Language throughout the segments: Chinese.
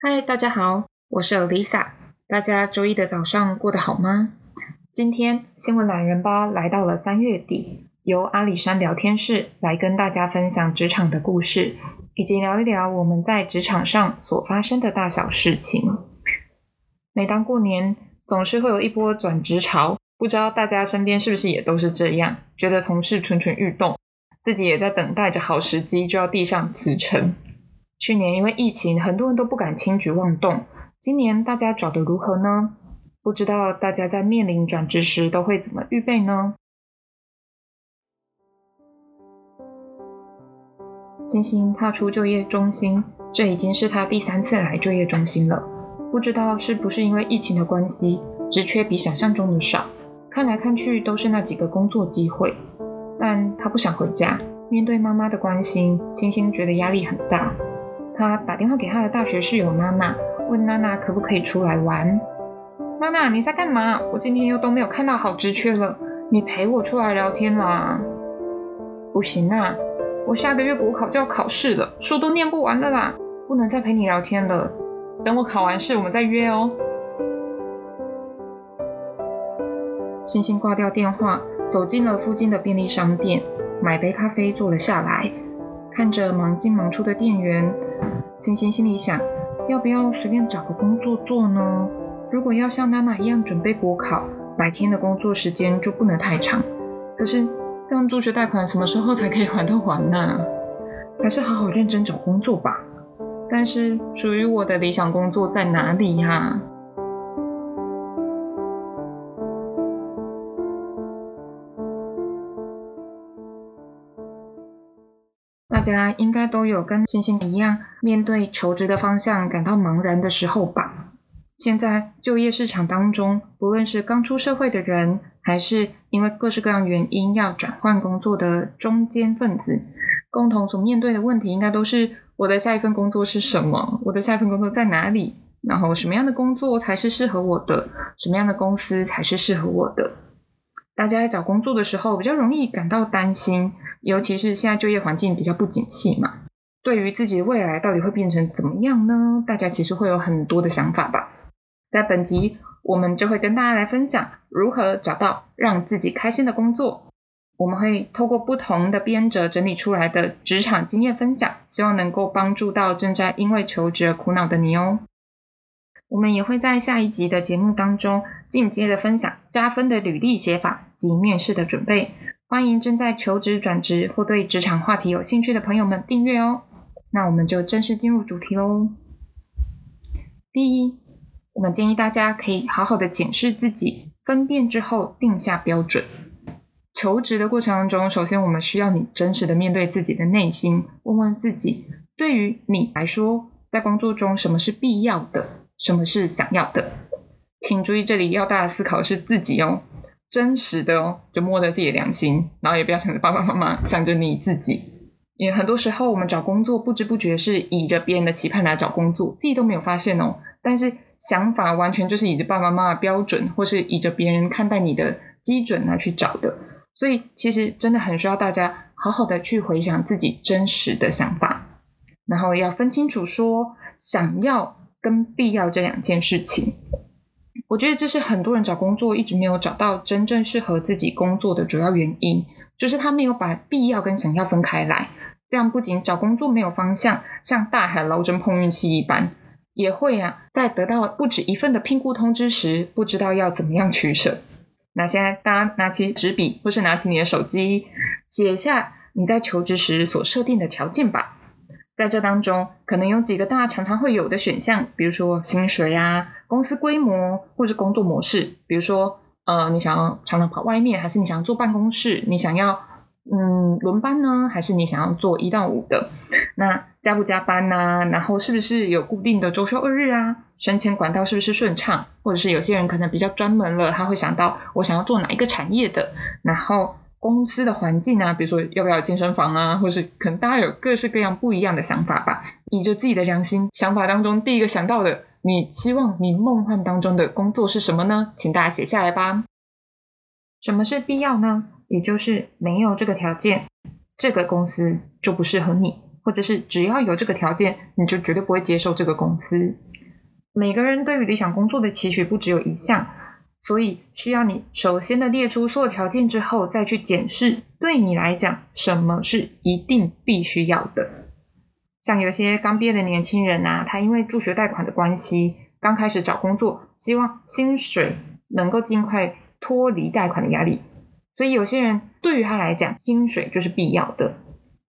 嗨，大家好，我是 Lisa。大家周一的早上过得好吗？今天新闻懒人包来到了三月底，由阿里山聊天室来跟大家分享职场的故事，以及聊一聊我们在职场上所发生的大小事情。每当过年，总是会有一波转职潮，不知道大家身边是不是也都是这样？觉得同事蠢蠢欲动，自己也在等待着好时机就要递上辞呈。去年因为疫情，很多人都不敢轻举妄动。今年大家找的如何呢？不知道大家在面临转职时都会怎么预备呢？星星踏出就业中心，这已经是他第三次来就业中心了。不知道是不是因为疫情的关系，职缺比想象中的少，看来看去都是那几个工作机会。但他不想回家，面对妈妈的关心，星星觉得压力很大。他打电话给他的大学室友娜娜，问娜娜可不可以出来玩。娜娜，你在干嘛？我今天又都没有看到好职缺了，你陪我出来聊天啦。不行啊，我下个月国考就要考试了，书都念不完了啦，不能再陪你聊天了。等我考完试，我们再约哦。星星挂掉电话，走进了附近的便利商店，买杯咖啡坐了下来，看着忙进忙出的店员。星星心里想，要不要随便找个工作做呢？如果要像娜娜一样准备国考，白天的工作时间就不能太长。可是这样助学贷款什么时候才可以还得还呢？还是好好认真找工作吧。但是属于我的理想工作在哪里呀？大家应该都有跟星星一样，面对求职的方向感到茫然的时候吧？现在就业市场当中，不论是刚出社会的人，还是因为各式各样原因要转换工作的中间分子，共同所面对的问题，应该都是我的下一份工作是什么？我的下一份工作在哪里？然后什么样的工作才是适合我的？什么样的公司才是适合我的？大家在找工作的时候，比较容易感到担心。尤其是现在就业环境比较不景气嘛，对于自己未来到底会变成怎么样呢？大家其实会有很多的想法吧。在本集，我们就会跟大家来分享如何找到让自己开心的工作。我们会透过不同的编者整理出来的职场经验分享，希望能够帮助到正在因为求职而苦恼的你哦。我们也会在下一集的节目当中进阶的分享加分的履历写法及面试的准备。欢迎正在求职、转职或对职场话题有兴趣的朋友们订阅哦。那我们就正式进入主题喽。第一，我们建议大家可以好好的检视自己，分辨之后定下标准。求职的过程当中，首先我们需要你真实的面对自己的内心，问问自己，对于你来说，在工作中什么是必要的，什么是想要的？请注意，这里要大家思考是自己哦。真实的哦，就摸着自己的良心，然后也不要想着爸爸妈妈，想着你自己。因为很多时候我们找工作不知不觉是以着别人的期盼来找工作，自己都没有发现哦。但是想法完全就是以着爸爸妈妈的标准，或是以着别人看待你的基准来去找的。所以其实真的很需要大家好好的去回想自己真实的想法，然后要分清楚说想要跟必要这两件事情。我觉得这是很多人找工作一直没有找到真正适合自己工作的主要原因，就是他没有把必要跟想要分开来。这样不仅找工作没有方向，像大海捞针碰运气一般，也会啊，在得到不止一份的聘雇通知时，不知道要怎么样取舍。那现在大家拿起纸笔，或是拿起你的手机，写下你在求职时所设定的条件吧。在这当中，可能有几个大家常常会有的选项，比如说薪水啊、公司规模，或者工作模式。比如说，呃，你想要常常跑外面，还是你想要坐办公室？你想要嗯轮班呢，还是你想要做一到五的？那加不加班呢？然后是不是有固定的周休二日啊？升迁管道是不是顺畅？或者是有些人可能比较专门了，他会想到我想要做哪一个产业的？然后。公司的环境啊，比如说要不要健身房啊，或是可能大家有各式各样不一样的想法吧。以着自己的良心，想法当中第一个想到的，你希望你梦幻当中的工作是什么呢？请大家写下来吧。什么是必要呢？也就是没有这个条件，这个公司就不适合你，或者是只要有这个条件，你就绝对不会接受这个公司。每个人对于理想工作的期许不只有一项，所以需要你首先的列出所有条件之后，再去检视对你来讲什么是一定必须要的。像有些刚毕业的年轻人呐，他因为助学贷款的关系，刚开始找工作，希望薪水能够尽快脱离贷款的压力，所以有些人对于他来讲，薪水就是必要的。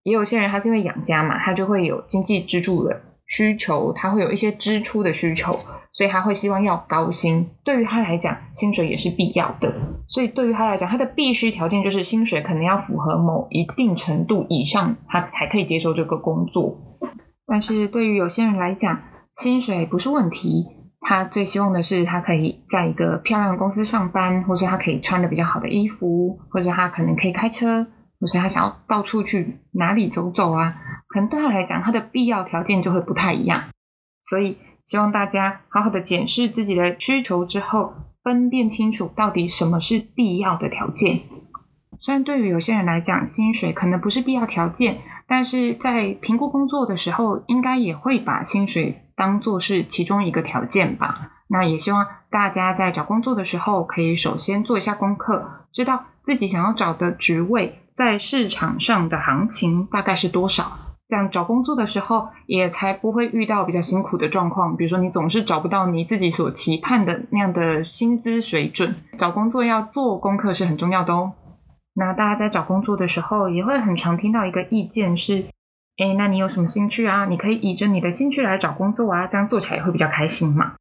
也有些人他是因为养家嘛，他就会有经济支柱的需求，他会有一些支出的需求，所以他会希望要高薪。对于他来讲，薪水也是必要的。所以对于他来讲，他的必须条件就是薪水可能要符合某一定程度以上，他才可以接受这个工作。但是对于有些人来讲，薪水不是问题，他最希望的是他可以在一个漂亮的公司上班，或是他可以穿的比较好的衣服，或者他可能可以开车。或是他想要到处去哪里走走啊，可能对他来讲，他的必要条件就会不太一样。所以希望大家好好的检视自己的需求之后，分辨清楚到底什么是必要的条件。虽然对于有些人来讲，薪水可能不是必要条件，但是在评估工作的时候，应该也会把薪水当做是其中一个条件吧。那也希望大家在找工作的时候，可以首先做一下功课，知道自己想要找的职位。在市场上的行情大概是多少？这样找工作的时候也才不会遇到比较辛苦的状况。比如说，你总是找不到你自己所期盼的那样的薪资水准。找工作要做功课是很重要的哦。那大家在找工作的时候也会很常听到一个意见是：哎，那你有什么兴趣啊？你可以以着你的兴趣来找工作啊，这样做起来也会比较开心嘛。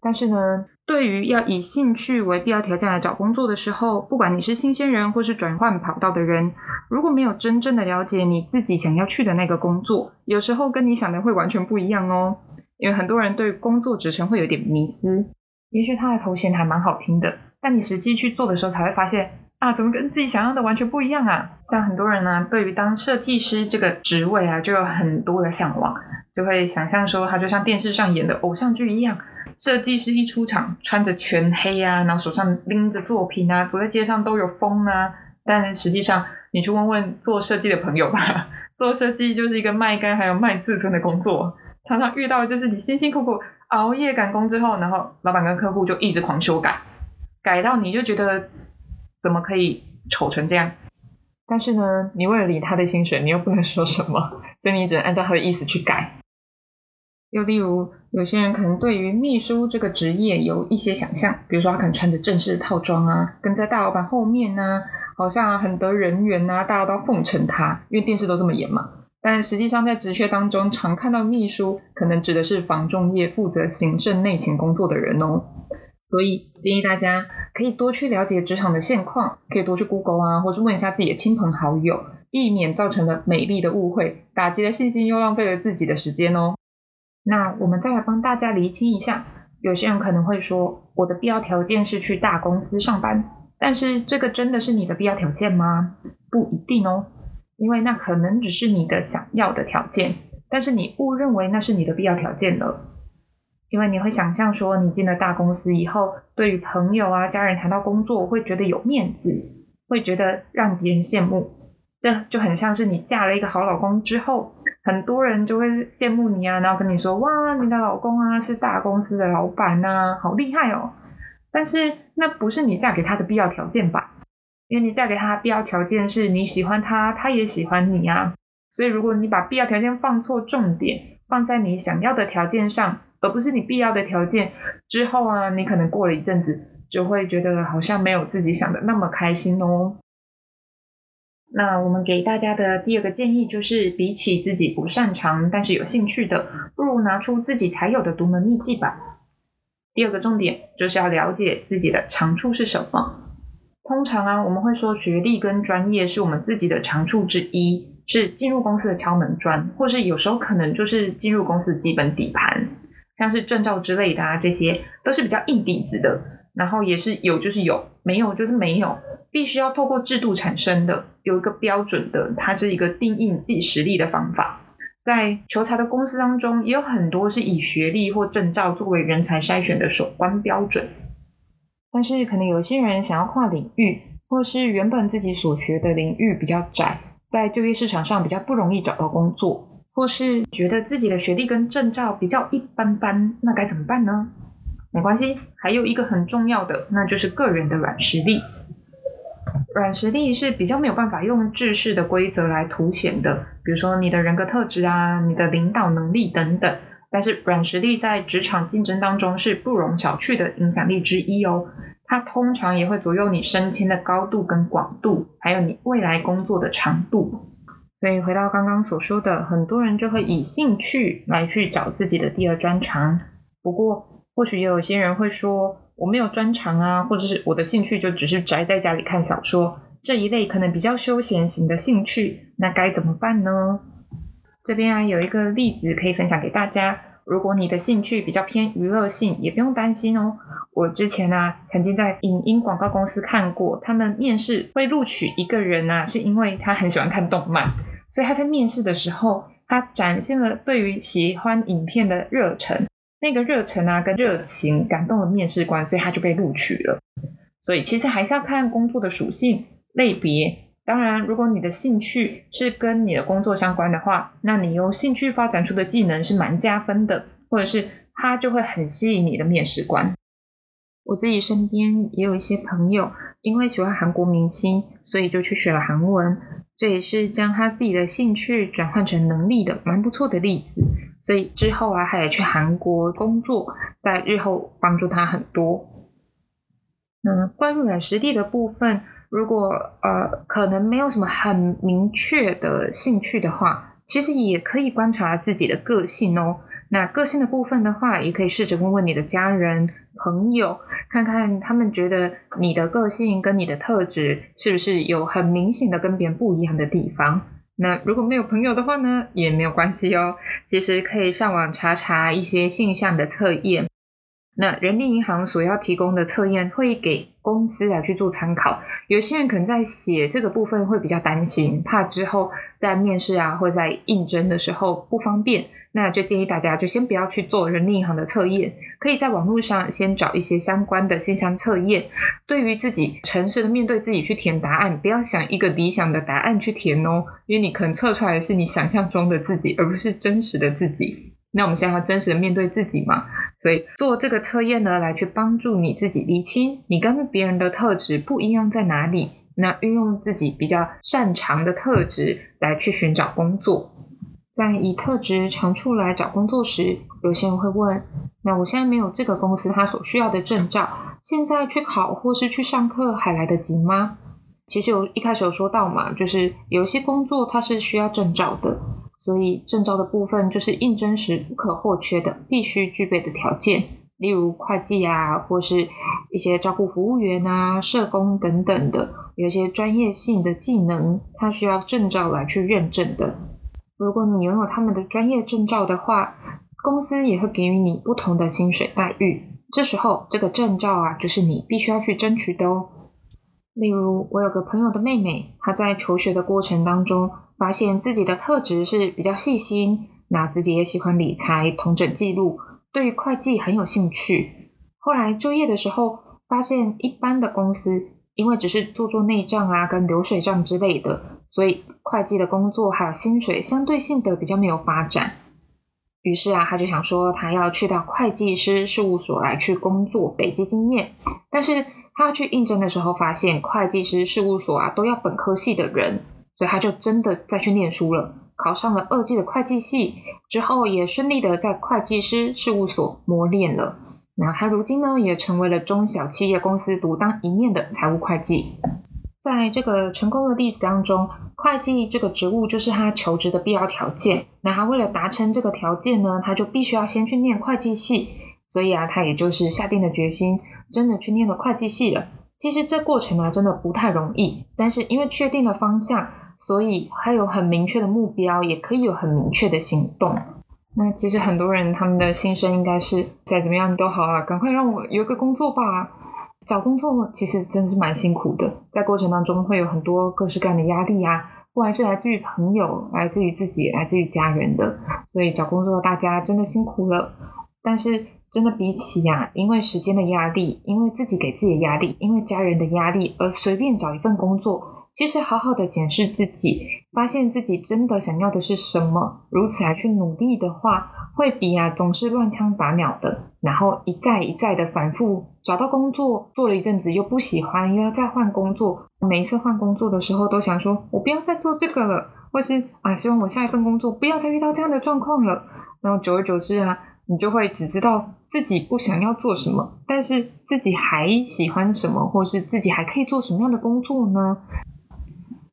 但是呢，对于要以兴趣为必要条件来找工作的时候，不管你是新鲜人或是转换跑道的人，如果没有真正的了解你自己想要去的那个工作，有时候跟你想的会完全不一样哦。因为很多人对工作职称会有点迷思，也许他的头衔还蛮好听的，但你实际去做的时候才会发现啊，怎么跟自己想要的完全不一样啊？像很多人呢，对于当设计师这个职位啊，就有很多的向往，就会想象说他就像电视上演的偶像剧一样。设计师一出场，穿着全黑啊，然后手上拎着作品啊，走在街上都有风啊。但实际上，你去问问做设计的朋友吧，做设计就是一个卖干还有卖自尊的工作，常常遇到就是你辛辛苦苦熬夜赶工之后，然后老板跟客户就一直狂修改，改到你就觉得怎么可以丑成这样？但是呢，你为了领他的薪水，你又不能说什么，所以你只能按照他的意思去改。又例如，有些人可能对于秘书这个职业有一些想象，比如说他可能穿着正式的套装啊，跟在大老板后面呢，好像很得人缘啊，大家都奉承他，因为电视都这么演嘛。但实际上在职缺当中，常看到秘书，可能指的是房仲业负责行政内勤工作的人哦。所以建议大家可以多去了解职场的现况，可以多去 Google 啊，或者问一下自己的亲朋好友，避免造成了美丽的误会，打击了信心，又浪费了自己的时间哦。那我们再来帮大家厘清一下，有些人可能会说，我的必要条件是去大公司上班，但是这个真的是你的必要条件吗？不一定哦，因为那可能只是你的想要的条件，但是你误认为那是你的必要条件了，因为你会想象说，你进了大公司以后，对于朋友啊、家人谈到工作，会觉得有面子，会觉得让别人羡慕。这就很像是你嫁了一个好老公之后，很多人就会羡慕你啊，然后跟你说：“哇，你的老公啊是大公司的老板呐，好厉害哦。”但是那不是你嫁给他的必要条件吧？因为你嫁给他必要条件是你喜欢他，他也喜欢你啊。所以如果你把必要条件放错重点，放在你想要的条件上，而不是你必要的条件之后啊，你可能过了一阵子就会觉得好像没有自己想的那么开心哦。那我们给大家的第二个建议就是，比起自己不擅长但是有兴趣的，不如拿出自己才有的独门秘技吧。第二个重点就是要了解自己的长处是什么。通常啊，我们会说学历跟专业是我们自己的长处之一，是进入公司的敲门砖，或是有时候可能就是进入公司的基本底盘，像是证照之类的啊，这些都是比较硬底子的。然后也是有就是有，没有就是没有，必须要透过制度产生的，有一个标准的，它是一个定义你自己实力的方法。在求财的公司当中，也有很多是以学历或证照作为人才筛选的首关标准。但是可能有些人想要跨领域，或是原本自己所学的领域比较窄，在就业市场上比较不容易找到工作。或是觉得自己的学历跟证照比较一般般，那该怎么办呢？没关系，还有一个很重要的，那就是个人的软实力。软实力是比较没有办法用制式的规则来凸显的，比如说你的人格特质啊、你的领导能力等等。但是软实力在职场竞争当中是不容小觑的影响力之一哦。它通常也会左右你升迁的高度跟广度，还有你未来工作的长度。所以回到刚刚所说的，很多人就会以兴趣来去找自己的第二专长。不过，或许也有些人会说。我没有专长啊，或者是我的兴趣就只是宅在家里看小说这一类可能比较休闲型的兴趣，那该怎么办呢？这边啊有一个例子可以分享给大家。如果你的兴趣比较偏娱乐性，也不用担心哦。我之前啊曾经在影音广告公司看过，他们面试会录取一个人啊，是因为他很喜欢看动漫，所以他在面试的时候，他展现了对于喜欢影片的热忱。那个热忱啊，跟热情感动了面试官，所以他就被录取了。所以其实还是要看工作的属性类别。当然，如果你的兴趣是跟你的工作相关的话，那你由兴趣发展出的技能是蛮加分的，或者是他就会很吸引你的面试官。我自己身边也有一些朋友，因为喜欢韩国明星，所以就去学了韩文。这也是将他自己的兴趣转换成能力的蛮不错的例子。所以之后啊，他也去韩国工作，在日后帮助他很多。那关于软实力的部分，如果呃可能没有什么很明确的兴趣的话，其实也可以观察自己的个性哦。那个性的部分的话，也可以试着问问你的家人、朋友，看看他们觉得你的个性跟你的特质是不是有很明显的跟别人不一样的地方。那如果没有朋友的话呢，也没有关系哦。其实可以上网查查一些性向的测验。那人力银行所要提供的测验会给公司来去做参考。有些人可能在写这个部分会比较担心，怕之后在面试啊或在应征的时候不方便。那就建议大家就先不要去做人力银行的测验，可以在网络上先找一些相关的现象测验。对于自己诚实的面对自己去填答案，不要想一个理想的答案去填哦，因为你可能测出来的是你想象中的自己，而不是真实的自己。那我们现在要真实的面对自己嘛，所以做这个测验呢，来去帮助你自己理清你跟别人的特质不一样在哪里。那运用自己比较擅长的特质来去寻找工作。在以特质长处来找工作时，有些人会问：那我现在没有这个公司它所需要的证照，现在去考或是去上课还来得及吗？其实我一开始有说到嘛，就是有些工作它是需要证照的，所以证照的部分就是应征时不可或缺的、必须具备的条件，例如会计啊，或是一些照顾服务员啊、社工等等的，有一些专业性的技能，它需要证照来去认证的。如果你拥有他们的专业证照的话，公司也会给予你不同的薪水待遇。这时候，这个证照啊，就是你必须要去争取的哦。例如，我有个朋友的妹妹，她在求学的过程当中，发现自己的特质是比较细心，那自己也喜欢理财、统整记录，对于会计很有兴趣。后来就业的时候，发现一般的公司，因为只是做做内账啊，跟流水账之类的。所以会计的工作还有薪水相对性的比较没有发展，于是啊，他就想说他要去到会计师事务所来去工作，累积经验。但是他要去应征的时候，发现会计师事务所啊都要本科系的人，所以他就真的再去念书了，考上了二技的会计系，之后也顺利的在会计师事务所磨练了。那他如今呢，也成为了中小企业公司独当一面的财务会计。在这个成功的例子当中，会计这个职务就是他求职的必要条件。那他为了达成这个条件呢，他就必须要先去念会计系。所以啊，他也就是下定了决心，真的去念了会计系了。其实这过程呢，真的不太容易。但是因为确定了方向，所以还有很明确的目标，也可以有很明确的行动。那其实很多人他们的心声应该是：再怎么样都好啊，赶快让我有个工作吧。找工作其实真的是蛮辛苦的，在过程当中会有很多各式各样的压力啊，不管是来自于朋友、来自于自己、来自于家人的，所以找工作的大家真的辛苦了。但是真的比起呀，因为时间的压力，因为自己给自己的压力，因为家人的压力而随便找一份工作，其实好好的检视自己，发现自己真的想要的是什么，如此来去努力的话，会比啊总是乱枪打鸟的，然后一再一再的反复找到工作，做了一阵子又不喜欢，又要再换工作，每一次换工作的时候都想说，我不要再做这个了，或是啊希望我下一份工作不要再遇到这样的状况了，然后久而久之啊，你就会只知道自己不想要做什么，但是自己还喜欢什么，或是自己还可以做什么样的工作呢？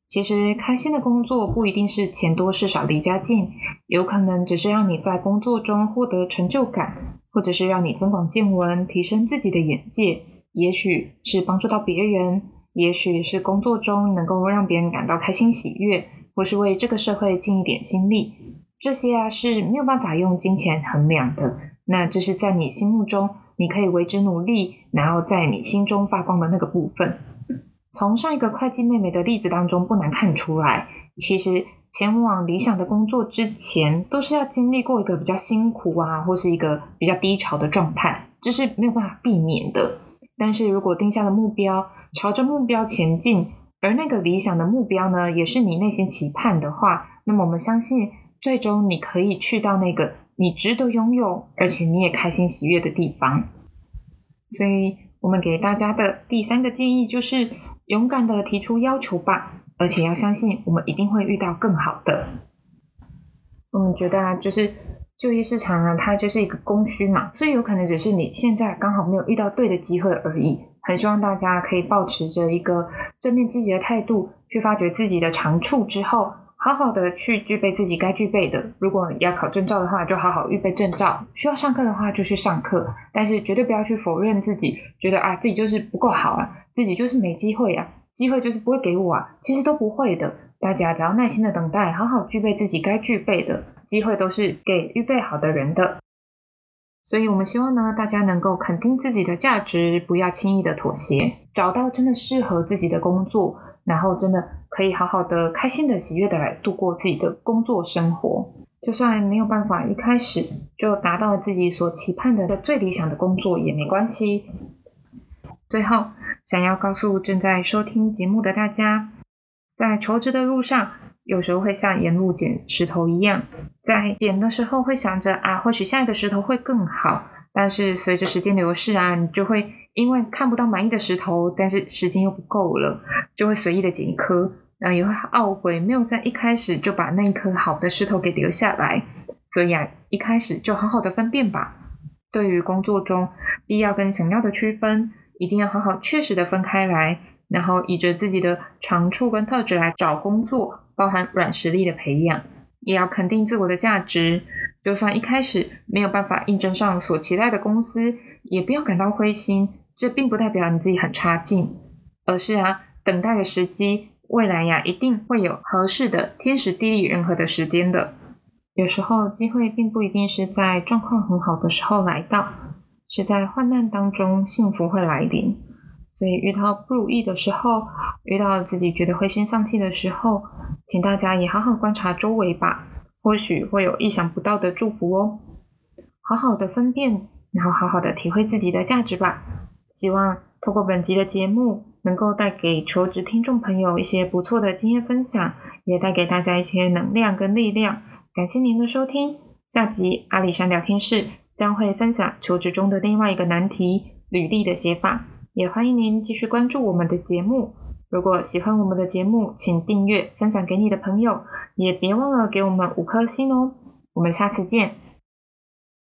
其实开心的工作不一定是钱多事少离家近，有可能只是让你在工作中获得成就感，或者是让你增广见闻、提升自己的眼界，也许是帮助到别人，也许是工作中能够让别人感到开心喜悦，或是为这个社会尽一点心力。这些啊是没有办法用金钱衡量的，那这是在你心目中你可以为之努力，然后在你心中发光的那个部分。从上一个会计妹妹的例子当中，不难看出来，其实前往理想的工作之前，都是要经历过一个比较辛苦啊，或是一个比较低潮的状态，这是没有办法避免的。但是如果定下了目标，朝着目标前进，而那个理想的目标呢，也是你内心期盼的话，那么我们相信，最终你可以去到那个你值得拥有，而且你也开心喜悦的地方。所以，我们给大家的第三个建议就是。勇敢的提出要求吧，而且要相信我们一定会遇到更好的。我们觉得啊，就是就业市场啊，它就是一个供需嘛，所以有可能只是你现在刚好没有遇到对的机会而已。很希望大家可以保持着一个正面积极的态度，去发掘自己的长处之后，好好的去具备自己该具备的。如果要考证照的话，就好好预备证照；需要上课的话，就去上课。但是绝对不要去否认自己，觉得啊自己就是不够好啊。自己就是没机会啊，机会就是不会给我啊，其实都不会的。大家只要耐心的等待，好好具备自己该具备的机会，都是给预备好的人的。所以，我们希望呢，大家能够肯定自己的价值，不要轻易的妥协，找到真的适合自己的工作，然后真的可以好好的、开心的、喜悦的来度过自己的工作生活。就算没有办法一开始就达到自己所期盼的最理想的工作也没关系。最后。想要告诉正在收听节目的大家，在求职的路上，有时候会像沿路捡石头一样，在捡的时候会想着啊，或许下一个石头会更好。但是随着时间流逝啊，你就会因为看不到满意的石头，但是时间又不够了，就会随意的捡一颗，然后也会懊悔没有在一开始就把那一颗好的石头给留下来。所以啊，一开始就好好的分辨吧。对于工作中必要跟想要的区分。一定要好好、确实的分开来，然后以着自己的长处跟特质来找工作，包含软实力的培养，也要肯定自我的价值。就算一开始没有办法应征上所期待的公司，也不要感到灰心。这并不代表你自己很差劲，而是啊，等待的时机，未来呀，一定会有合适的天时地利人和的时间的。有时候机会并不一定是在状况很好的时候来到。是在患难当中，幸福会来临。所以遇到不如意的时候，遇到自己觉得灰心丧气的时候，请大家也好好观察周围吧，或许会有意想不到的祝福哦。好好的分辨，然后好好的体会自己的价值吧。希望透过本集的节目，能够带给求职听众朋友一些不错的经验分享，也带给大家一些能量跟力量。感谢您的收听，下集阿里山聊天室。将会分享求职中的另外一个难题——履历的写法，也欢迎您继续关注我们的节目。如果喜欢我们的节目，请订阅、分享给你的朋友，也别忘了给我们五颗星哦。我们下次见。